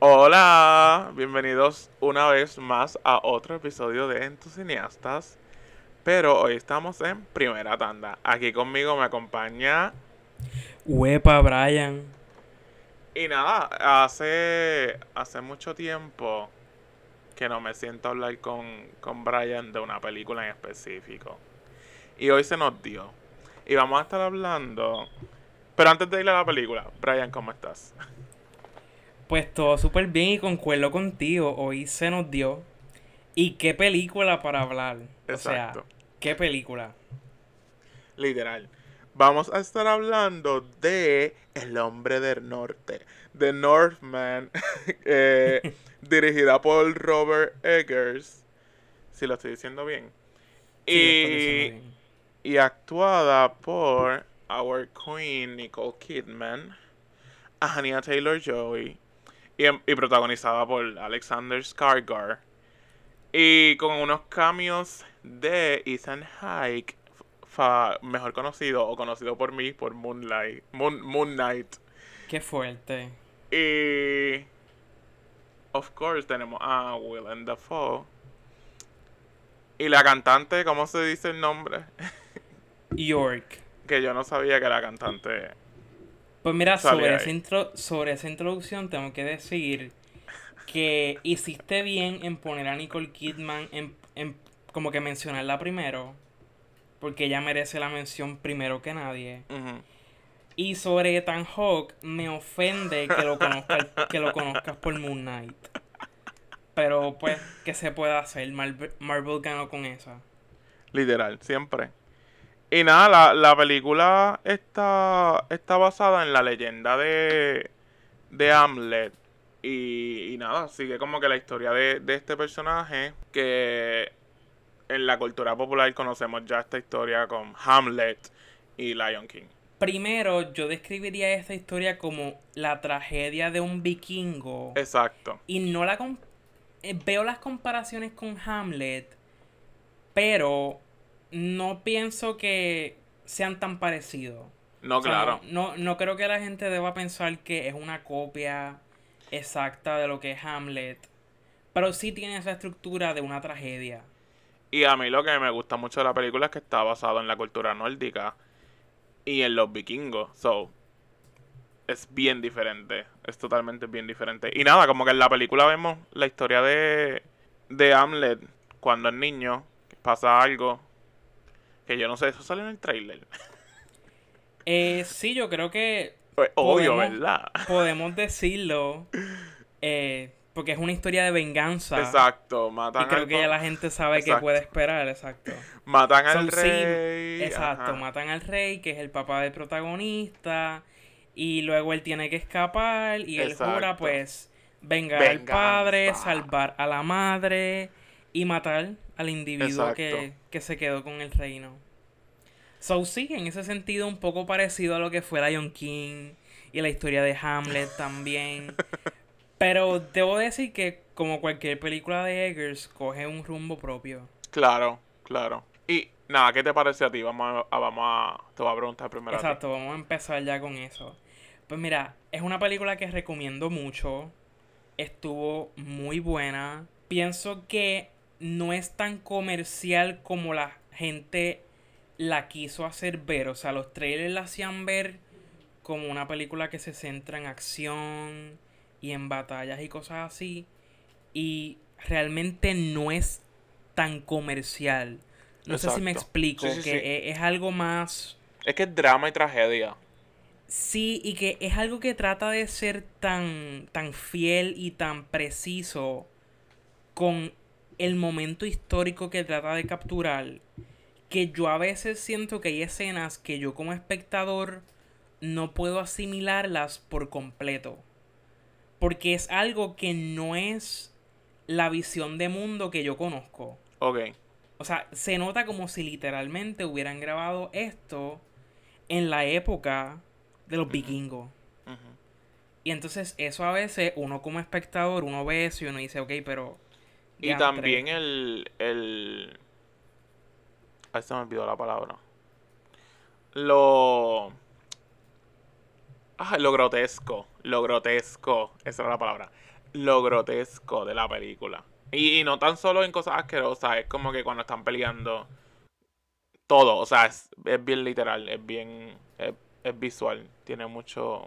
Hola, bienvenidos una vez más a otro episodio de En tus cineastas. Pero hoy estamos en primera tanda. Aquí conmigo me acompaña. Huepa, Brian. Y nada, hace, hace mucho tiempo que no me siento a hablar con, con Brian de una película en específico. Y hoy se nos dio. Y vamos a estar hablando. Pero antes de ir a la película, Brian, ¿cómo estás? Pues todo súper bien y concuerdo contigo. Hoy se nos dio. ¿Y qué película para hablar? Exacto. O sea, ¿qué película? Literal. Vamos a estar hablando de El hombre del norte. The Northman. eh, dirigida por Robert Eggers. Si lo estoy diciendo bien. Sí, y, diciendo bien. y actuada por Our Queen Nicole Kidman. Anya Taylor Joy. Y, y protagonizada por Alexander Skarsgård. Y con unos cambios de Ethan Hike, mejor conocido o conocido por mí por Moonlight, Moon, Moon Knight. Qué fuerte. Y of course tenemos a Willem Dafoe. Y la cantante, ¿cómo se dice el nombre? York. Que yo no sabía que la cantante. Pues mira, sobre esa, intro- sobre esa introducción tengo que decir que hiciste bien en poner a Nicole Kidman en, en- como que mencionarla primero. Porque ella merece la mención primero que nadie. Y sobre Ethan Hawke, me ofende que lo conozcas, que lo conozcas por Moon Knight. Pero pues, ¿qué se puede hacer? Marvel, Marvel ganó con esa. Literal, siempre. Y nada, la, la película está, está basada en la leyenda de, de Hamlet. Y, y nada, sigue como que la historia de, de este personaje que en la cultura popular conocemos ya esta historia con Hamlet y Lion King. Primero, yo describiría esta historia como la tragedia de un vikingo. Exacto. Y no la... eh, veo las comparaciones con Hamlet, pero no pienso que sean tan parecidos. No, O sea, claro. No, no creo que la gente deba pensar que es una copia exacta de lo que es Hamlet. Pero sí tiene esa estructura de una tragedia. Y a mí lo que me gusta mucho de la película es que está basado en la cultura nórdica y en los vikingos. So, es bien diferente. Es totalmente bien diferente. Y nada, como que en la película vemos la historia de, de Hamlet cuando es niño, pasa algo. Que yo no sé, eso sale en el trailer. Eh, sí, yo creo que Pues, Obvio, Podemos- ¿verdad? podemos decirlo. eh, porque es una historia de venganza. Exacto, Y matan creo al, que ya la gente sabe que Exacto. puede esperar, exacto. matan al Son rey. Exacto, ajá. matan al rey, que es el papá del protagonista, y luego él tiene que escapar, y él jura, Exacto. pues, vengar al padre, salvar a la madre, y matar al individuo que, que se quedó con el reino. So, sí, en ese sentido, un poco parecido a lo que fue Lion King, y la historia de Hamlet también. Pero debo decir que, como cualquier película de Eggers, coge un rumbo propio. Claro, claro. Y nada, ¿qué te parece a ti? Vamos a, a- vamos a, te voy a preguntar primero. a. Exacto, vamos a empezar ya con eso. Pues mira, es una película que recomiendo mucho. Estuvo muy buena. Pienso que no es tan comercial como la gente la quiso hacer ver. O sea, los trailers la hacían ver como una película que se centra en acción y en batallas y cosas así. Y realmente no es tan comercial. No sé si me explico, Sí, sí, que sí. e- es algo más... Es que es drama y tragedia. Sí, y que es algo que trata de ser tan, tan fiel y tan preciso con el momento histórico que trata de capturar, que yo a veces siento que hay escenas que yo como espectador no puedo asimilarlas por completo. Porque es algo que no es la visión de mundo que yo conozco. Ok. O sea, se nota como si literalmente hubieran grabado esto en la época de los vikingos. Y entonces eso a veces uno como espectador, uno ve eso y uno dice, ok, pero... Y diantre". también el, el... Ahí se me olvidó la palabra. Lo... Ah, lo grotesco. Lo grotesco. Esa era la palabra. lo grotesco de la película. Y, y no tan solo en cosas asquerosas, es como que cuando están peleando todo, o sea, es, es bien literal, es bien, es, es visual, tiene mucho...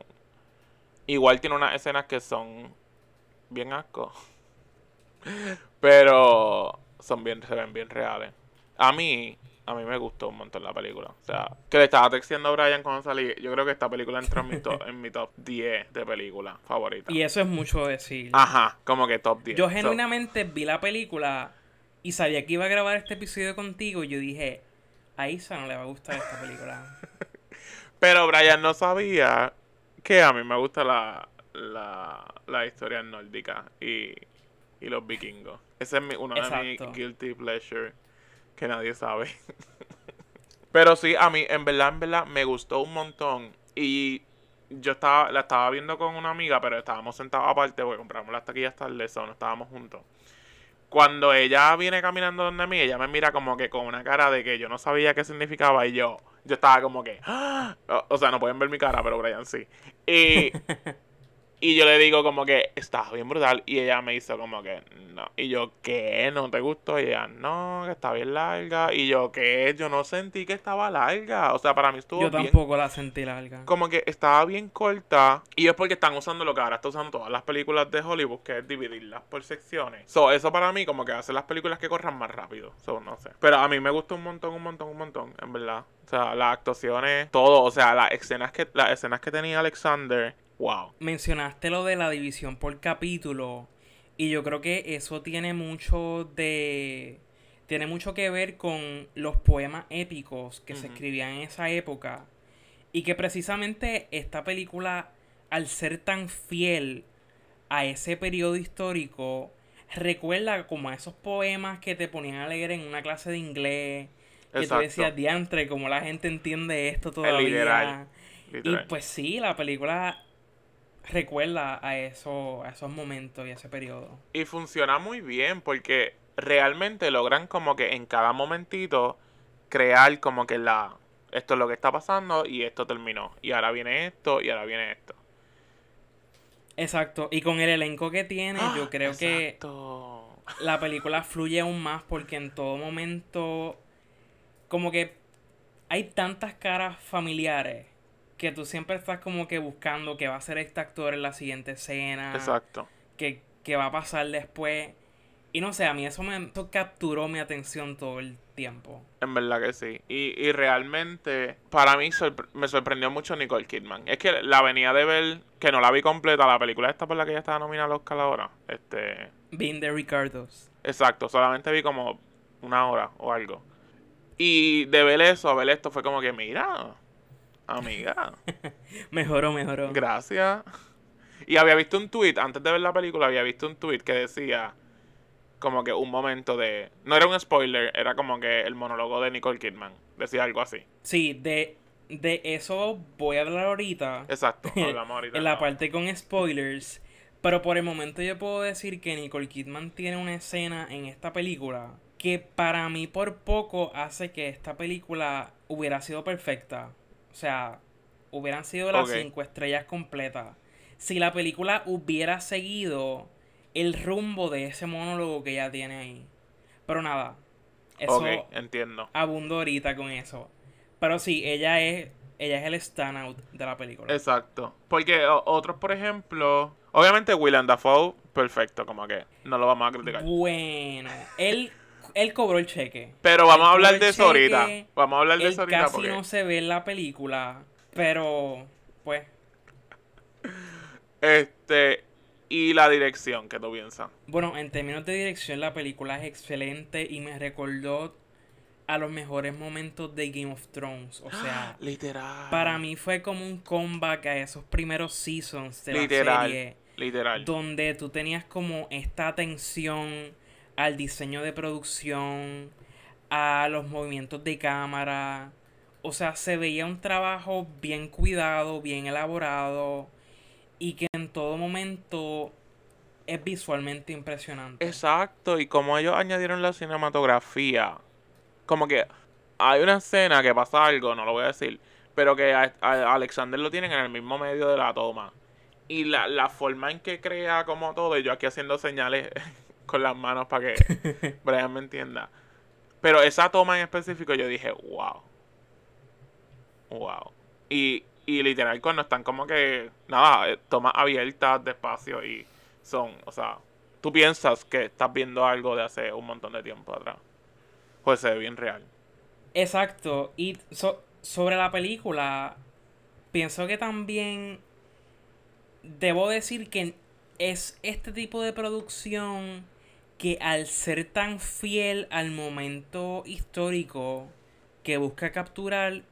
Igual tiene unas escenas que son bien asco, pero son bien, se ven bien reales. A mí, a mí me gustó un montón la película. O sea, que le estaba texteando a Brian cuando salí. Yo creo que esta película entró en mi top, en mi top 10 de películas favoritas. Y eso es mucho decir. Ajá, como que top 10. Yo So, genuinamente vi la película y sabía que iba a grabar este episodio contigo y yo dije, a Isa no le va a gustar esta película. pero Brian no sabía que a mí me gusta la, la, la historia nórdica y, y los vikingos. Ese es mi, uno de mis guilty pleasure que nadie sabe. Pero sí, a mí, en verdad, en verdad, me gustó un montón. Y yo estaba, la estaba viendo con una amiga, pero estábamos sentados aparte porque compramos las taquillas tarde, eso no estábamos juntos. Cuando ella viene caminando donde mí, ella me mira como que con una cara de que yo no sabía qué significaba y yo, yo estaba como que, ¡ah! o, o sea, no pueden ver mi cara, pero Brian sí. Y, y yo le digo como que estaba bien brutal y ella me hizo como que no. Y yo, ¿qué? ¿No te gustó? Y ella, no, que está bien larga. Y yo, ¿qué? Yo no sentí que estaba larga. O sea, para mí estuvo Yo bien tampoco la sentí larga. como que estaba bien corta y es porque están usando lo que ahora está usando todas las películas de Hollywood, que es dividirlas por secciones. So, eso para mí como que hace las películas que corran más rápido. So, no sé. Pero a mí me gustó un montón, un montón, un montón, en verdad. O sea, las actuaciones, todo, o sea, las escenas que las escenas que tenía Alexander, wow. Mencionaste lo de la división por capítulo y yo creo que eso tiene mucho de... Tiene mucho que ver con los poemas épicos que se escribían en esa época. Y que precisamente esta película, al ser tan fiel a ese periodo histórico, recuerda como a esos poemas que te ponían a leer en una clase de inglés. Que tú Exacto. decías, diantre, como la gente entiende esto El todavía. literal. Y pues sí, la película recuerda a, eso, a esos momentos y a ese periodo. Y funciona muy bien porque realmente logran como que en cada momentito crear como que la esto es lo que está pasando y esto terminó y ahora viene esto y ahora viene esto. Exacto, y con el elenco que tiene, yo creo que Ah, la película fluye aún más porque en todo momento, como que hay tantas caras familiares que tú siempre estás como que buscando qué va a hacer este actor en la siguiente escena, Exacto. qué, qué va a pasar después. Y no sé, a mí eso me eso capturó mi atención todo el tiempo. En verdad que sí. Y, y realmente, para mí sorpre- me sorprendió mucho Nicole Kidman. Es que la venía de ver, que no la vi completa, la película esta por la que ella estaba nominada al Oscar ahora. Este, Being the Ricardos. exacto, solamente vi como una hora o algo. Y de ver eso a ver esto fue como que, mira, amiga, Mejoró, mejoró. gracias. Y había visto un tweet, antes de ver la película, había visto un tweet que decía como que un momento de... No era un spoiler, era como que el monólogo de Nicole Kidman. Decía algo así. Sí, de, de eso voy a hablar ahorita. Exacto, hablamos ahorita. en la ¿no? parte con spoilers. Pero por el momento yo puedo decir que Nicole Kidman tiene una escena en esta película que para mí por poco hace que esta película hubiera sido perfecta. O sea, hubieran sido las cinco estrellas completas. Si la película hubiera seguido el rumbo de ese monólogo que ella tiene ahí. Pero nada, eso entiendo. abundo ahorita con eso. Pero sí, ella es, ella es el standout de la película. Exacto. Porque otros, por ejemplo... Obviamente Willem Dafoe, perfecto, como que no lo vamos a criticar. Bueno, él, él cobró el cheque. Pero vamos a hablar de eso ahorita. Vamos a hablar de eso ahorita casi porque... no se ve en la película, pero pues Este... Y la dirección, ¿qué tú piensas? bueno, en términos de dirección la película es excelente y me recordó a los mejores momentos de Game of Thrones, o sea, Literal. para mí fue como un comeback a esos primeros seasons de la serie. Literal. donde tú tenías como esta atención al diseño de producción, a los movimientos de cámara. O sea, se veía un trabajo bien cuidado, bien elaborado y que en todo momento es visualmente impresionante. Exacto, y como ellos añadieron la cinematografía, como que hay una escena que pasa algo, no lo voy a decir, pero que Alexander lo tienen en el mismo medio de la toma. Y la, la forma en que crea como todo, y yo aquí haciendo señales con las manos para que Brian me entienda. Pero esa toma en específico yo dije, wow. Wow. Y, y literal cuando están como que, nada, eh, tomas abiertas despacio y son, o sea, tú piensas que estás viendo algo de hace un montón de tiempo atrás. Pues se ve bien real. Exacto. Y so- sobre la película, pienso que también debo decir que es este tipo de producción que al ser tan fiel al momento histórico que busca capturar,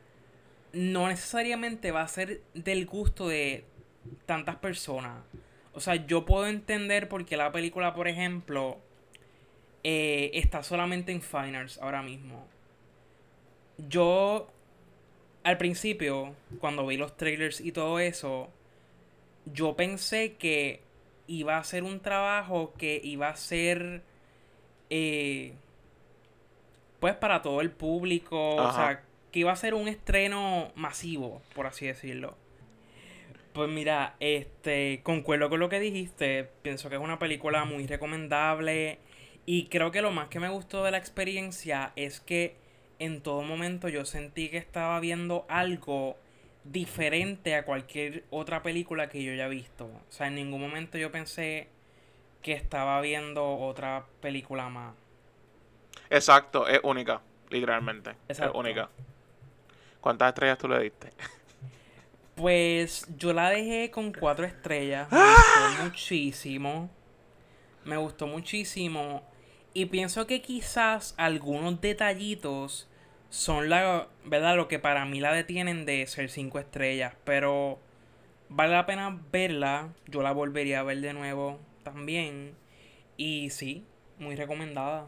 no necesariamente va a ser del gusto de tantas personas. O sea, yo puedo entender por qué la película, por ejemplo, eh, está solamente en Fine Arts ahora mismo. Yo, al principio, cuando vi los trailers y todo eso, yo pensé que iba a ser un trabajo que iba a ser, eh, pues, para todo el público. O sea, que iba a ser un estreno masivo, por así decirlo. Pues mira, este, concuerdo con lo que dijiste. Pienso que es una película muy recomendable. Y creo que lo más que me gustó de la experiencia es que en todo momento yo sentí que estaba viendo algo diferente a cualquier otra película que yo haya visto. O sea, en ningún momento yo pensé que estaba viendo otra película más. Exacto, es única, literalmente. Exacto. Es única. ¿Cuántas estrellas tú le diste? Pues yo la dejé con cuatro estrellas. Me gustó muchísimo. Me gustó muchísimo. Y pienso que quizás algunos detallitos son la, ¿verdad? Lo que para mí la detienen de ser cinco estrellas. Pero vale la pena verla. Yo la volvería a ver de nuevo también. Y sí, muy recomendada.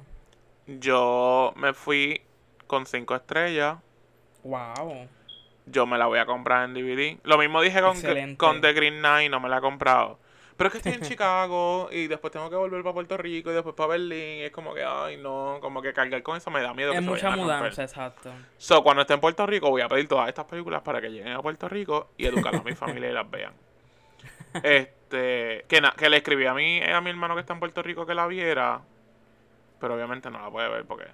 Yo me fui con cinco estrellas. Wow. Yo me la voy a comprar en DVD. Lo mismo dije con, Excelente. con The Green Knight, no me la he comprado. Pero es que estoy en Chicago y después tengo que volver para Puerto Rico y después para Berlín. Y es como que, ay, no, como que cargar con eso me da miedo. Es mucha mudanza, exacto. So, cuando esté en Puerto Rico, voy a pedir todas estas películas para que lleguen a Puerto Rico y educar a mi familia y las vean. Este, que, na- que le escribí a mí, a mi hermano que está en Puerto Rico que la viera, pero obviamente no la puede ver porque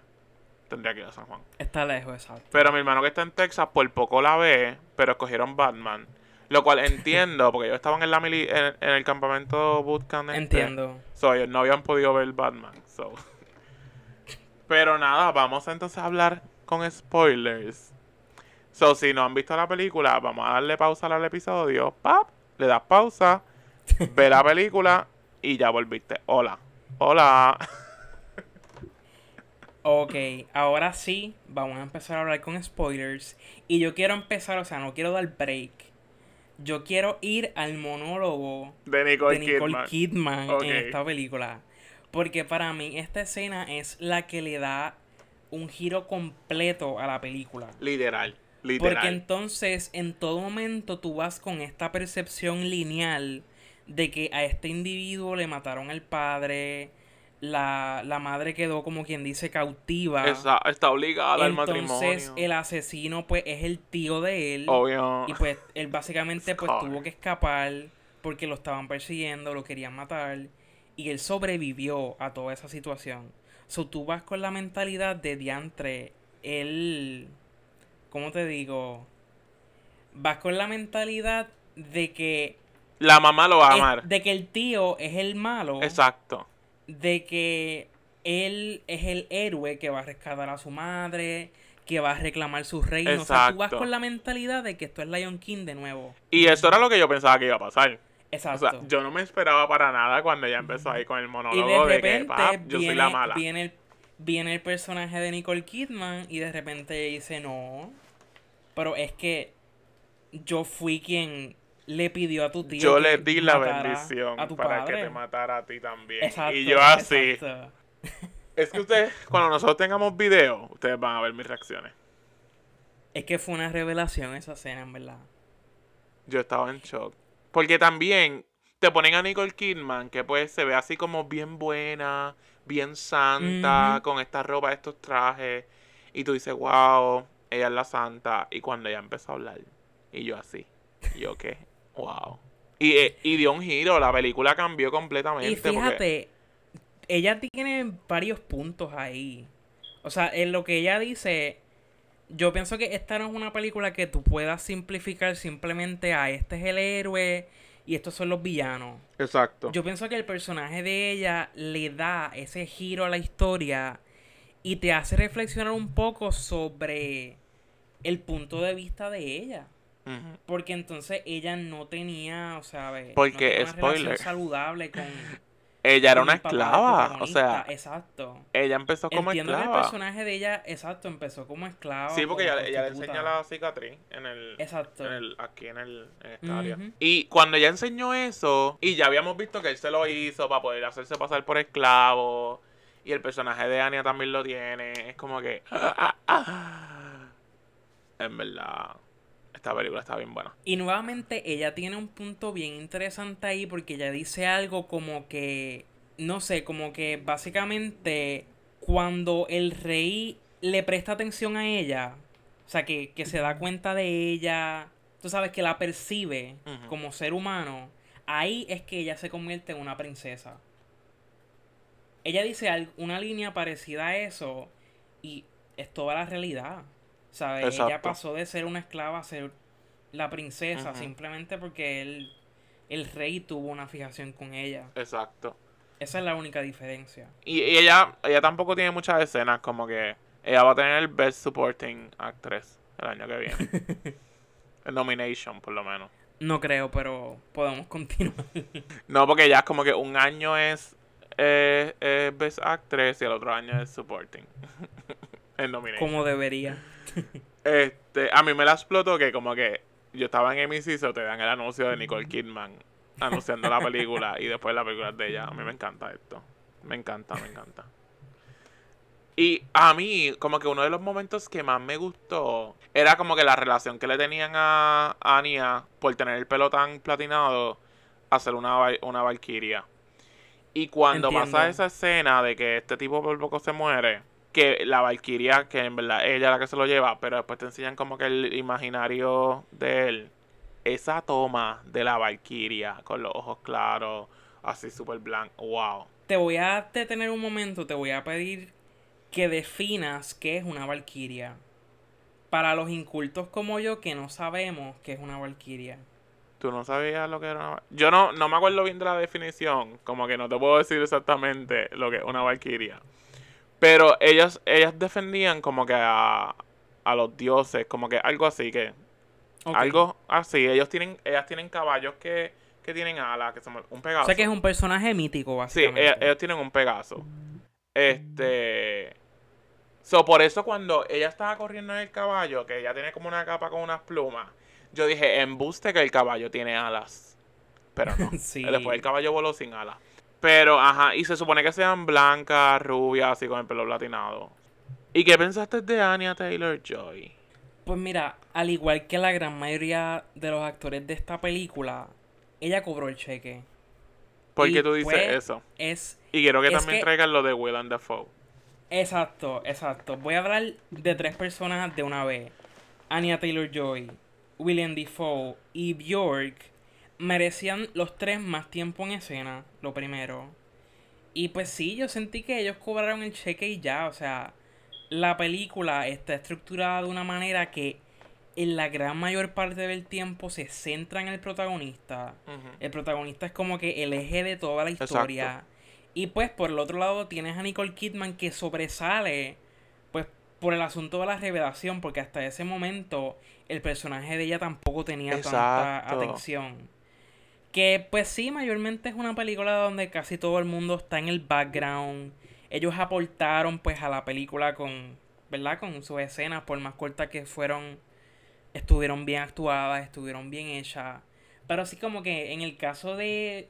tendría que ir a San Juan. Está lejos, exacto. Pero mi hermano que está en Texas por poco la ve, pero escogieron Batman. Lo cual entiendo, porque ellos estaban en, la mili- en, en el campamento bootcamp. este. Entiendo. So, ellos no habían podido ver Batman. So. Pero nada, vamos entonces a hablar con spoilers. So, si no han visto la película, vamos a darle pausa al episodio. ¡Pap! Le das pausa, ve la película y ya volviste. Hola. Hola. Ok, ahora sí, vamos a empezar a hablar con spoilers. Y yo quiero empezar, o sea, no quiero dar break. Yo quiero ir al monólogo De Nicole, de Nicole Kidman. En esta película. Porque para mí esta escena es la que le da un giro completo a la película. Literal. Literal. Porque entonces en todo momento tú vas con esta percepción lineal de que a este individuo le mataron al padre, la, la madre quedó como quien dice cautiva. Está, está obligada al entonces matrimonio. el asesino pues es el tío de él. Obvio. Y pues él básicamente pues tuvo que escapar porque lo estaban persiguiendo, lo querían matar. Y él sobrevivió a toda esa situación. So tú vas con la mentalidad de diantre, él, ¿cómo te digo? Vas con la mentalidad de que, La mamá lo va a es- amar. de que el tío es el malo, Exacto. De que él es el héroe que va a rescatar a su madre, que va a reclamar su reino. O sea, tú vas Exacto. con la mentalidad de que esto es Lion King de nuevo. Y eso era lo que yo pensaba que iba a pasar. O Exacto. sea, yo no me esperaba para nada cuando ella empezó ahí con el y monólogo de de, que, "Pap, yo viene, soy la mala. viene, el, viene el personaje de Nicole Kidman y de repente ella dice, no, pero es que yo fui quien le pidió a tu tío Yo le di la bendición a tu para padre". que te matara a ti también. Exacto, y yo así. exacto. Es que ustedes, cuando nosotros tengamos video, ustedes van a ver mis reacciones. Es que fue una revelación esa escena, en verdad. Yo estaba en shock. Porque también te ponen a Nicole Kidman, que pues se ve así como bien buena, bien santa, con esta ropa, estos trajes. Y tú dices, wow, ella es la santa. Y cuando ella empezó a hablar, y yo así, y yo qué, wow. Y, eh, y dio un giro, la película cambió completamente. Y porque- fíjate, ella tiene varios puntos ahí. O sea, en lo que ella dice, yo pienso que esta no es una película que tú puedas simplificar simplemente a este es el héroe y estos son los villanos. Exacto. Yo pienso que el personaje de ella le da ese giro a la historia y te hace reflexionar un poco sobre el punto de vista de ella. Porque entonces ella no tenía, o sea, ve, no Porque, tenía una relación spoiler. saludable con Ella era una esclava. O sea, exacto. ella empezó como Entiendo que el esclava. personaje de ella, exacto, empezó como esclava. Sí, porque ella, ella le enseña la cicatriz en el, Exacto. en el, aquí en, el, en esta área. Ujú. Y cuando ella enseñó eso, y ya habíamos visto que él se lo hizo para poder hacerse pasar por esclavo, y el personaje de Anya también lo tiene, es como que... En verdad, esta película está bien buena. Y nuevamente ella tiene un punto bien interesante ahí porque ella dice algo como que, no sé, como que básicamente cuando el rey le presta atención a ella, o sea, que, que se da cuenta de ella, tú sabes, que la percibe como ser humano, ahí es que ella se convierte en una princesa. Ella dice una línea parecida a eso y es toda la realidad. ¿Sabes? Ella pasó de ser una esclava a ser la princesa simplemente porque él, el rey tuvo una fijación con ella. Exacto. Esa es la única diferencia. Y, y ella, ella tampoco tiene muchas escenas, como que ella va a tener el Best Supporting Actress el año que viene. el nomination, por lo menos. No creo, pero podemos continuar. No, porque ya es como que un año es eh, eh, Best Actress y el otro año es Supporting. el nomination. como debería. Este, a mí me la explotó que como que yo estaba en MC, so te dan el anuncio de Nicole Kidman anunciando la película y después la película de ella. A mí me encanta esto. Me encanta, me encanta. Y a mí, como que uno de los momentos que más me gustó era como que la relación que le tenían a Anya por tener el pelo tan platinado a ser una, una valquiria. Y cuando pasa esa escena de que este tipo por poco se muere, que la valquiria, que en verdad ella es la que se lo lleva, pero después te enseñan como que el imaginario de él, esa toma de la valquiria con los ojos claros, así súper blanco, wow. Te voy a detener un momento, te voy a pedir que definas qué es una valquiria. Para los incultos como yo que no sabemos qué es una valquiria. Tú no sabías lo que era una... Yo no, no me acuerdo bien de la definición, como que no te puedo decir exactamente lo que es una valquiria. Pero ellas, ellas defendían como que a, a los dioses, como que algo así, que algo así. Ellos tienen, ellas tienen caballos que, que tienen alas, que son un O pegaso. sea que es un personaje mítico, Sí, básicamente. ellas, ellos tienen un pegaso. Este. So, por eso cuando ella estaba corriendo en el caballo, que ella tiene como una capa con unas plumas, yo dije, embuste que el caballo tiene alas. Pero no. Sí. Después el caballo voló sin alas. Pero, ajá, y se supone que sean blancas, rubias, así con el pelo platinado. ¿Y qué pensaste de Anya Taylor Joy? Pues mira, al igual que la gran mayoría de los actores de esta película, ella cobró el cheque. ¿Por qué tú dices pues, eso? Es Y quiero que también que- traigan lo de Willem Dafoe. exacto, exacto. Voy a hablar de tres personas de una vez. Anya Taylor-Joy, William Defoe y Bjork merecían los tres más tiempo en escena, lo primero. Y pues sí, yo sentí que ellos cobraron el cheque y ya, o sea, la película está estructurada de una manera que en la gran mayor parte del tiempo se centra en el protagonista. El protagonista es como que el eje de toda la historia. Y pues por el otro lado tienes a Nicole Kidman que sobresale pues por el asunto de la revelación, porque hasta ese momento el personaje de ella tampoco tenía tanta atención. Que pues sí, mayormente es una película donde casi todo el mundo está en el background. Ellos aportaron pues a la película con, ¿verdad? Con sus escenas, por más cortas que fueron, estuvieron bien actuadas, estuvieron bien hechas. Pero así como que en el caso de,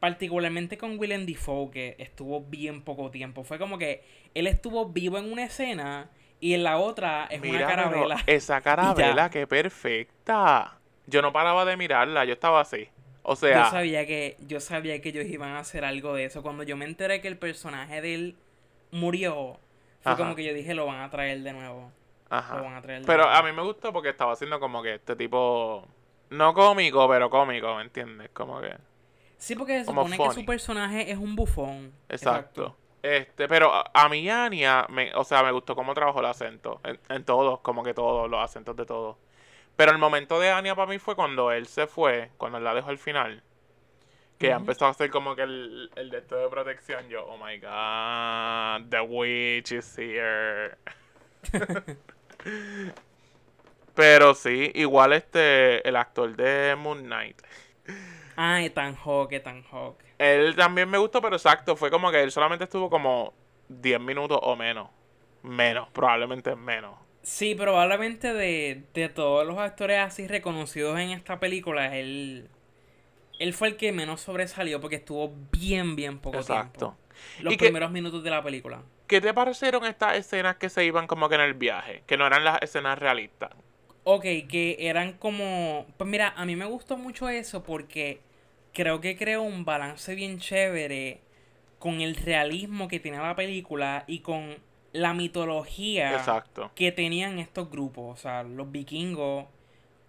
particularmente con Willem Dafoe, que estuvo bien poco tiempo, fue como que él estuvo vivo en una escena y en la otra es Mira, una carabela. esa carabela, qué perfecta. Yo no paraba de mirarla, yo estaba así. O sea, Yo sabía que yo sabía que ellos iban a hacer algo de eso. Cuando yo me enteré que el personaje de él murió, fue Ajá. como que yo dije, lo van a traer de nuevo. ajá. Lo van a traer de Pero nuevo. a mí me gustó porque estaba haciendo como que este tipo No cómico, pero cómico, ¿me entiendes? Como que. Sí, porque se supone que su personaje es un bufón. Exacto. Este, pero a, a mí Anya, me, o sea, me gustó cómo trabajó el acento. En, en todos, como que todos, los acentos de todos. Pero el momento de Anya para mí fue cuando él se fue, cuando él la dejó al final. Que ya Ujú. empezó a hacer como que el, el de esto de protección. Yo, oh my god, the witch is here. Pero sí, igual este, el actor de Moon Knight. Ah, Ethan Hawke, Ethan Hawke. Él también me gustó, pero exacto, fue como que él solamente estuvo como 10 minutos o menos. Menos, probablemente menos. Sí, probablemente de, de todos los actores así reconocidos en esta película, él, él fue el que menos sobresalió porque estuvo bien, bien poco Exacto. tiempo. Los primeros minutos de la película. ¿Qué te parecieron estas escenas que se iban como que en el viaje? Que no eran las escenas realistas. Ok, que eran como... Pues mira, a mí me gustó mucho eso porque creo que creó un balance bien chévere con el realismo que tiene la película y con la mitología Exacto. que tenían estos grupos. O sea, los vikingos,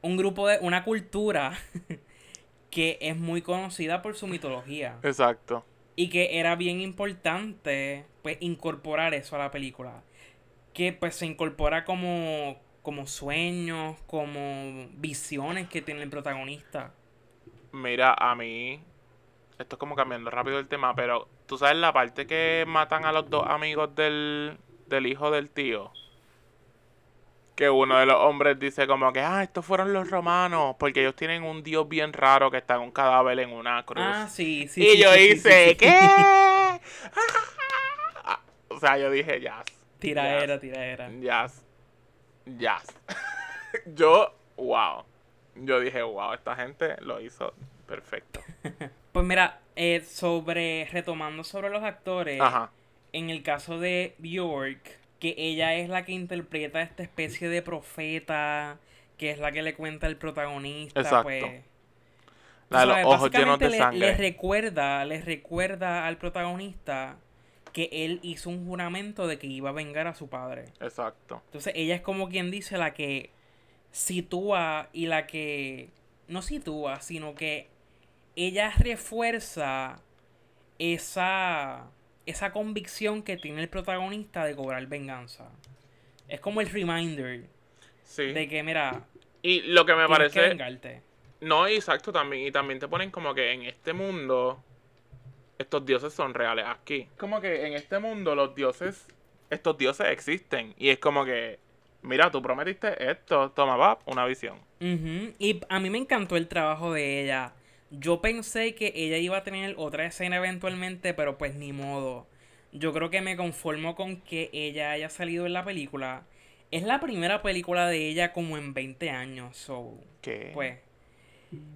un grupo de... una cultura que es muy conocida por su mitología. Exacto. Y que era bien importante, pues, incorporar eso a la película. Que, pues, se incorpora como, como sueños, como visiones que tiene el protagonista. Mira, a mí. Esto es como cambiando rápido el tema, pero tú sabes la parte que matan a los dos amigos del, del hijo del tío. Que uno de los hombres dice como que, ah, estos fueron los romanos, porque ellos tienen un dios bien raro que está en un cadáver en una cruz. Ah, sí, sí. y sí, yo sí, hice, sí. ¿qué? O sea, yo dije, yes. Tiraera, tiraera. Yes. Yes. yo, wow. Yo dije, wow, esta gente lo hizo perfecto. Pues mira, eh, sobre, retomando sobre los actores, Ajá. En el caso de Bjork, que ella es la que interpreta esta especie de profeta, que es la que le cuenta el protagonista, Exacto. pues... La de los ¿sabes? ojos llenos de sangre. Le recuerda, le recuerda al protagonista que él hizo un juramento de que iba a vengar a su padre. Exacto. Entonces ella es como quien dice la que sitúa y la que no sitúa, sino que ella refuerza esa esa convicción que tiene el protagonista de cobrar venganza. Es como el reminder Sí. de que mira, Y lo que me que parece. vengarte. No, exacto también. Y también te ponen como que en este mundo. Estos dioses son reales aquí. Como que en este mundo los dioses. Estos dioses existen. Y es como que. Mira, tú prometiste esto. Toma, va, una visión. Ujú, Y a mí me encantó el trabajo de ella. Yo pensé que ella iba a tener otra escena eventualmente, pero pues ni modo. Yo creo que me conformo con que ella haya salido en la película. Es la primera película de ella como en 20 años, so, Que. pues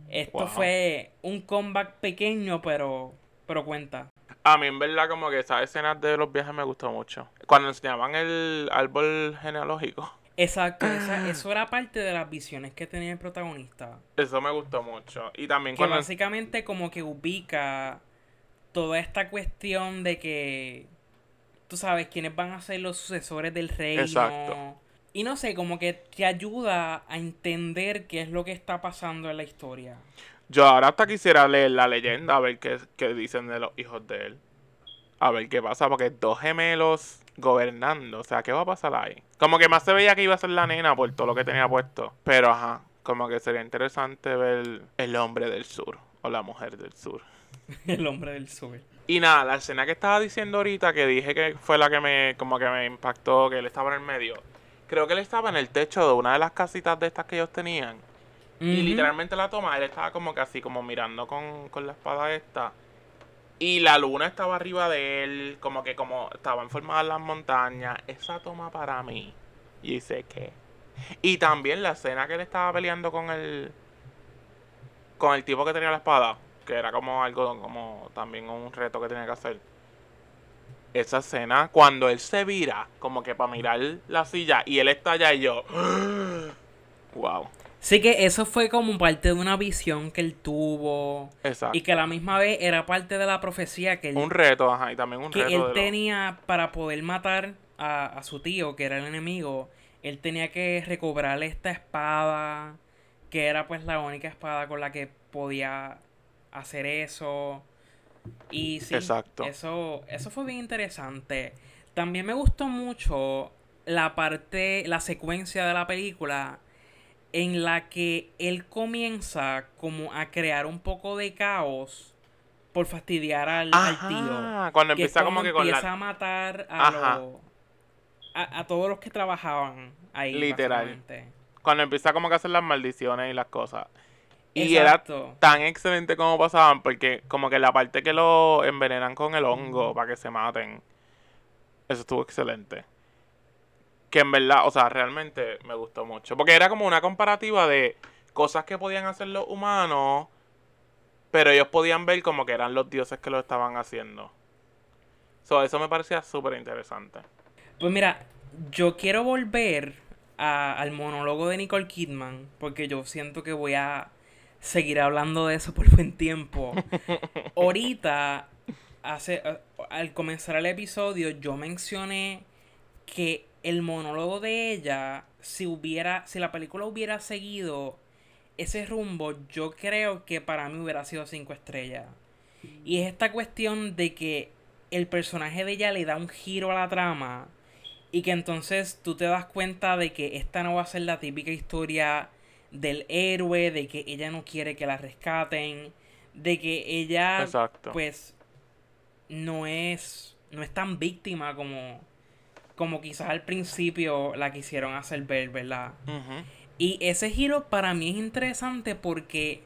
esto Wow. fue un comeback pequeño, pero pero cuenta. A mí en verdad como que esas escenas de los viajes me gustó mucho. Cuando enseñaban el árbol genealógico. Exacto, esa- eso era parte de las visiones que tenía el protagonista. Eso me gustó mucho. Y también Que cuando... básicamente como que ubica toda esta cuestión de que tú sabes quiénes van a ser los sucesores del reino. Exacto. Y no sé, como que te ayuda a entender qué es lo que está pasando en la historia. Yo ahora hasta quisiera leer la leyenda a ver qué, qué dicen de los hijos de él. A ver qué pasa, porque dos gemelos gobernando. O sea, ¿qué va a pasar ahí? Como que más se veía que iba a ser la nena por todo lo que tenía puesto. Pero ajá, como que sería interesante ver el hombre del sur o la mujer del sur. El hombre del sur. Y nada, la escena que estaba diciendo ahorita, que dije que fue la que me, como que me impactó, que él estaba en el medio. Creo que él estaba en el techo de una de las casitas de estas que ellos tenían. Y literalmente la toma, él estaba como que así, como mirando con, con la espada esta. Y la luna estaba arriba de él, como que como estaban formadas las montañas. Esa toma para mí. Y dice que. Y también la escena que él estaba peleando con el. Con el tipo que tenía la espada. Que era como algo, como también un reto que tenía que hacer. Esa escena, cuando él se vira, como que para mirar la silla, y él está allá y yo. wow. Sí que eso fue como parte de una visión que él tuvo. Exacto. Y que a la misma vez era parte de la profecía que él, Un reto, ajá, y también un que reto él de lo- tenía para poder matar a, a su tío, que era el enemigo. Él tenía que recobrar esta espada que era pues la única espada con la que podía hacer eso. Y sí, Exacto. Eso, eso fue bien interesante. También me gustó mucho la parte, la secuencia de la película en la que él comienza como a crear un poco de caos por fastidiar al, al tío. Ajá, cuando Que empieza como que con empieza la... a matar a, Ajá. los- a, a todos los que trabajaban ahí. Literal. Cuando empieza como que a hacer las maldiciones y las cosas. Y Exacto. era tan excelente como pasaban, porque como que la parte que lo envenenan con el hongo para que se maten, eso estuvo excelente. Que en verdad, o sea, realmente me gustó mucho. Porque era como una comparativa de cosas que podían hacer los humanos, pero ellos podían ver como que eran los dioses que lo estaban haciendo. So, eso me parecía súper interesante. Pues mira, yo quiero volver a- al monólogo de Nicole Kidman, porque yo siento que voy a seguir hablando de eso por buen tiempo. Ahorita, hace, a- al comenzar el episodio, yo mencioné que el monólogo de ella, si hubiera, si la película hubiera seguido ese rumbo, yo creo que para mí hubiera sido cinco estrellas. Y es esta cuestión de que el personaje de ella le da un giro a la trama y que entonces tú te das cuenta de que esta no va a ser la típica historia del héroe, de que ella no quiere que la rescaten, de que ella Exacto. pues no es no es tan víctima como como quizás al principio la quisieron hacer ver, ¿verdad? Y ese giro para mí es interesante porque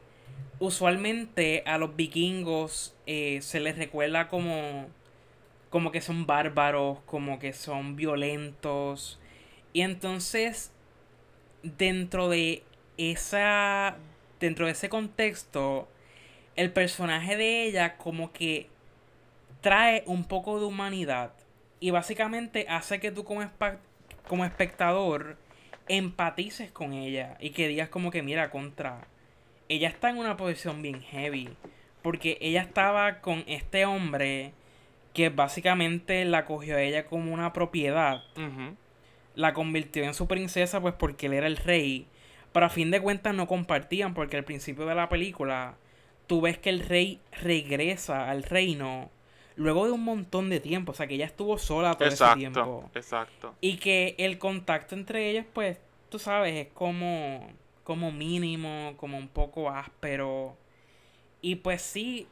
usualmente a los vikingos eh, se les recuerda como, como que son bárbaros, como que son violentos. Y entonces, dentro de esa. Dentro de ese contexto, el personaje de ella como que trae un poco de humanidad. Y básicamente hace que tú como, espectador empatices con ella y que digas como que mira contra ella está en una posición bien heavy porque ella estaba con este hombre que básicamente la cogió a ella como una propiedad la convirtió en su princesa pues porque él era el rey pero a fin de cuentas no compartían porque al principio de la película tú ves que el rey regresa al reino luego de un montón de tiempo o sea que ella estuvo sola todo ese tiempo exacto. y que el contacto entre ellos, pues, tú sabes, es como, como mínimo, como un poco áspero. Y pues sí,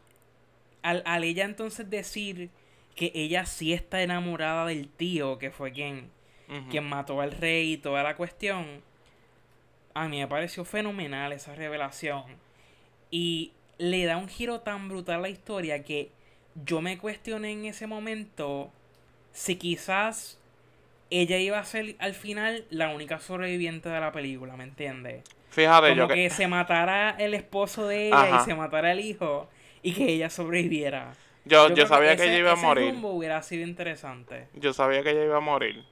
al, al ella entonces decir que ella sí está enamorada del tío, que fue quien, quien mató al rey y toda la cuestión, a mí me pareció fenomenal esa revelación. Y le da un giro tan brutal a la historia que yo me cuestioné en ese momento si quizás ella iba a ser al final la única sobreviviente de la película, ¿me entiendes? Fíjate, Como yo que... que... se matara el esposo de ella Ajá. y se matara el hijo y que ella sobreviviera. Yo, yo sabía que ese- ella iba a ese morir. rumbo hubiera sido interesante. Yo sabía que ella iba a morir.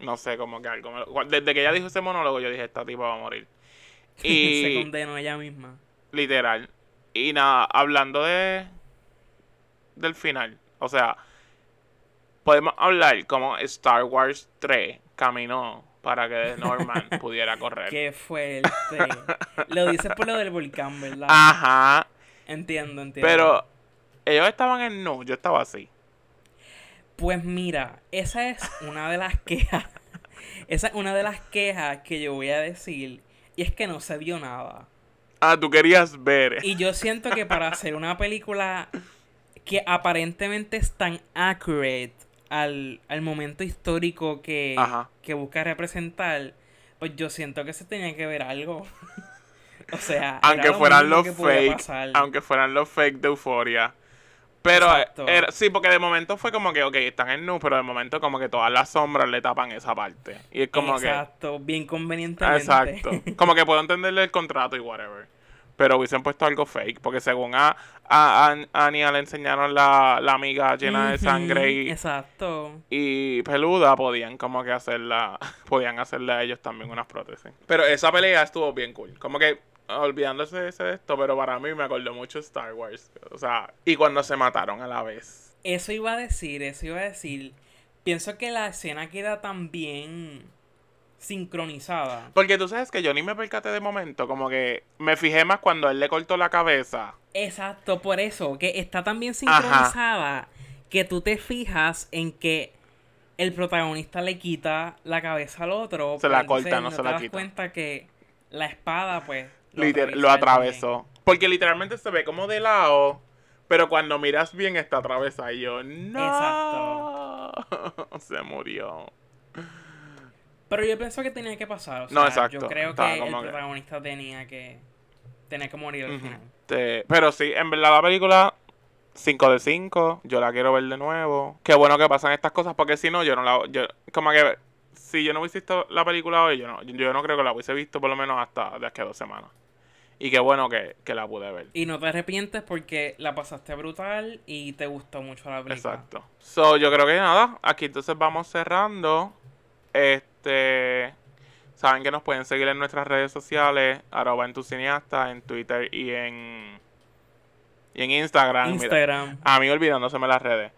No sé, como que algo. lo- Desde que ella dijo ese monólogo, yo dije, esta tipa va a morir. se Y condenó ella misma. literal. Y nada, hablando de. Del final. O sea, podemos hablar como Star Wars 3 caminó para que Norman pudiera correr. Qué fuerte. lo dices por lo del volcán, ¿verdad? Ajá. Entiendo, entiendo. Pero ellos estaban en nu, yo estaba así. Pues mira, esa es una de las quejas. esa es una de las quejas que yo voy a decir. Y es que no se vio nada. Ah, tú querías ver. Y yo siento que para hacer una película que aparentemente es tan accurate al, al momento histórico que, Ajá. que busca representar, pues yo siento que se tenía que ver algo. o sea, aunque lo fueran los que fake, aunque fueran los fake de euforia. Pero eh, era- sí, porque de momento fue como que, ok, están en nu, pero de momento como que todas las sombras le tapan esa parte. Y es como Exacto, bien que... convenientemente. Exacto. Como que puedo entenderle el contrato y whatever. Pero hubiesen puesto algo fake, porque según a, a, a Anya le enseñaron la, la amiga llena de sangre y, Exacto. y peluda, podían como que hacerla, podían hacerle a ellos también unas prótesis. Pero esa pelea estuvo bien cool. Como que olvidándose de de esto, pero para mí me acordó mucho Star Wars. O sea, y cuando se mataron a la vez. Eso iba a decir, eso iba a decir. Pienso que la escena queda tan bien sincronizada. Porque tú sabes que yo ni me percaté de momento, como que me fijé más cuando él le cortó la cabeza. Exacto, por eso, que está tan bien sincronizada que tú te fijas en que el protagonista le quita la cabeza al otro. Se la corta, no se te la das quita. cuenta que la espada, pues. Liter- atraviesa lo atravesó. Porque literalmente se ve como de lado, pero cuando miras bien está atravesada. Y yo, no. se murió. Pero yo pienso que tenía que pasar. O sea, No, exacto. Yo creo que el que- protagonista tenía que. Tenía que morir al final. Pero sí, en verdad la película 5 de 5, yo la quiero ver de nuevo. Qué bueno que pasan estas cosas porque si no yo no la yo como que si yo no hubiese visto la película hoy, yo no yo no creo que la hubiese visto por lo menos hasta de aquí a dos semanas. Y qué bueno que, que la pude ver. Y no te arrepientes porque la pasaste brutal y te gustó mucho la película. Exacto. So, yo creo que nada, aquí entonces vamos cerrando. Este, saben que nos pueden seguir en nuestras redes sociales, arroba en tu cineasta, en Twitter y en y en Instagram. Mira, Instagram. a mí olvidándoseme las redes.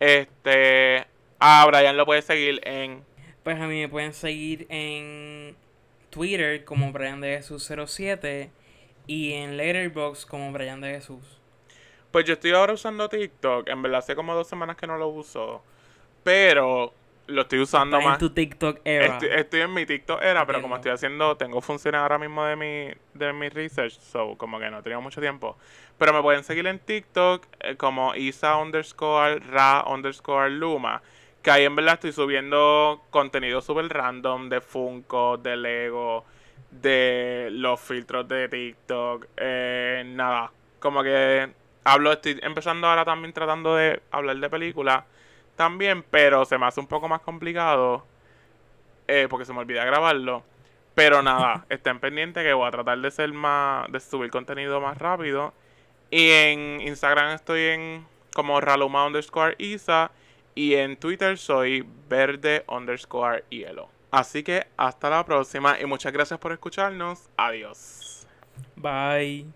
Este, a Brian lo puedes seguir en Pues a mí me pueden seguir en Twitter como Brian de Jesús 07 y en Letterboxd como Brian de Jesús. Pues yo estoy ahora usando TikTok. En verdad hace como dos semanas que no lo uso. Pero lo estoy usando Estás en más. tu TikTok era. Estoy, estoy en mi TikTok era, pero como estoy haciendo, tengo funciones ahora mismo de mi, de mi research, so como que no he tenido mucho tiempo. Pero me pueden seguir en TikTok eh, como Isa underscore Ra underscore Luma. Que ahí en verdad estoy subiendo contenido súper random de Funko, de Lego, de los filtros de TikTok, eh, nada. Como que hablo, estoy empezando ahora también tratando de hablar de películas también, pero se me hace un poco más complicado eh, porque se me olvida grabarlo. Pero nada, estén pendientes que voy a tratar de ser más, de subir contenido más rápido. Y en Instagram estoy en como Raluma underscore Isa. Y en Twitter soy verde underscore hielo. Así que hasta la próxima y muchas gracias por escucharnos. Adiós. Bye.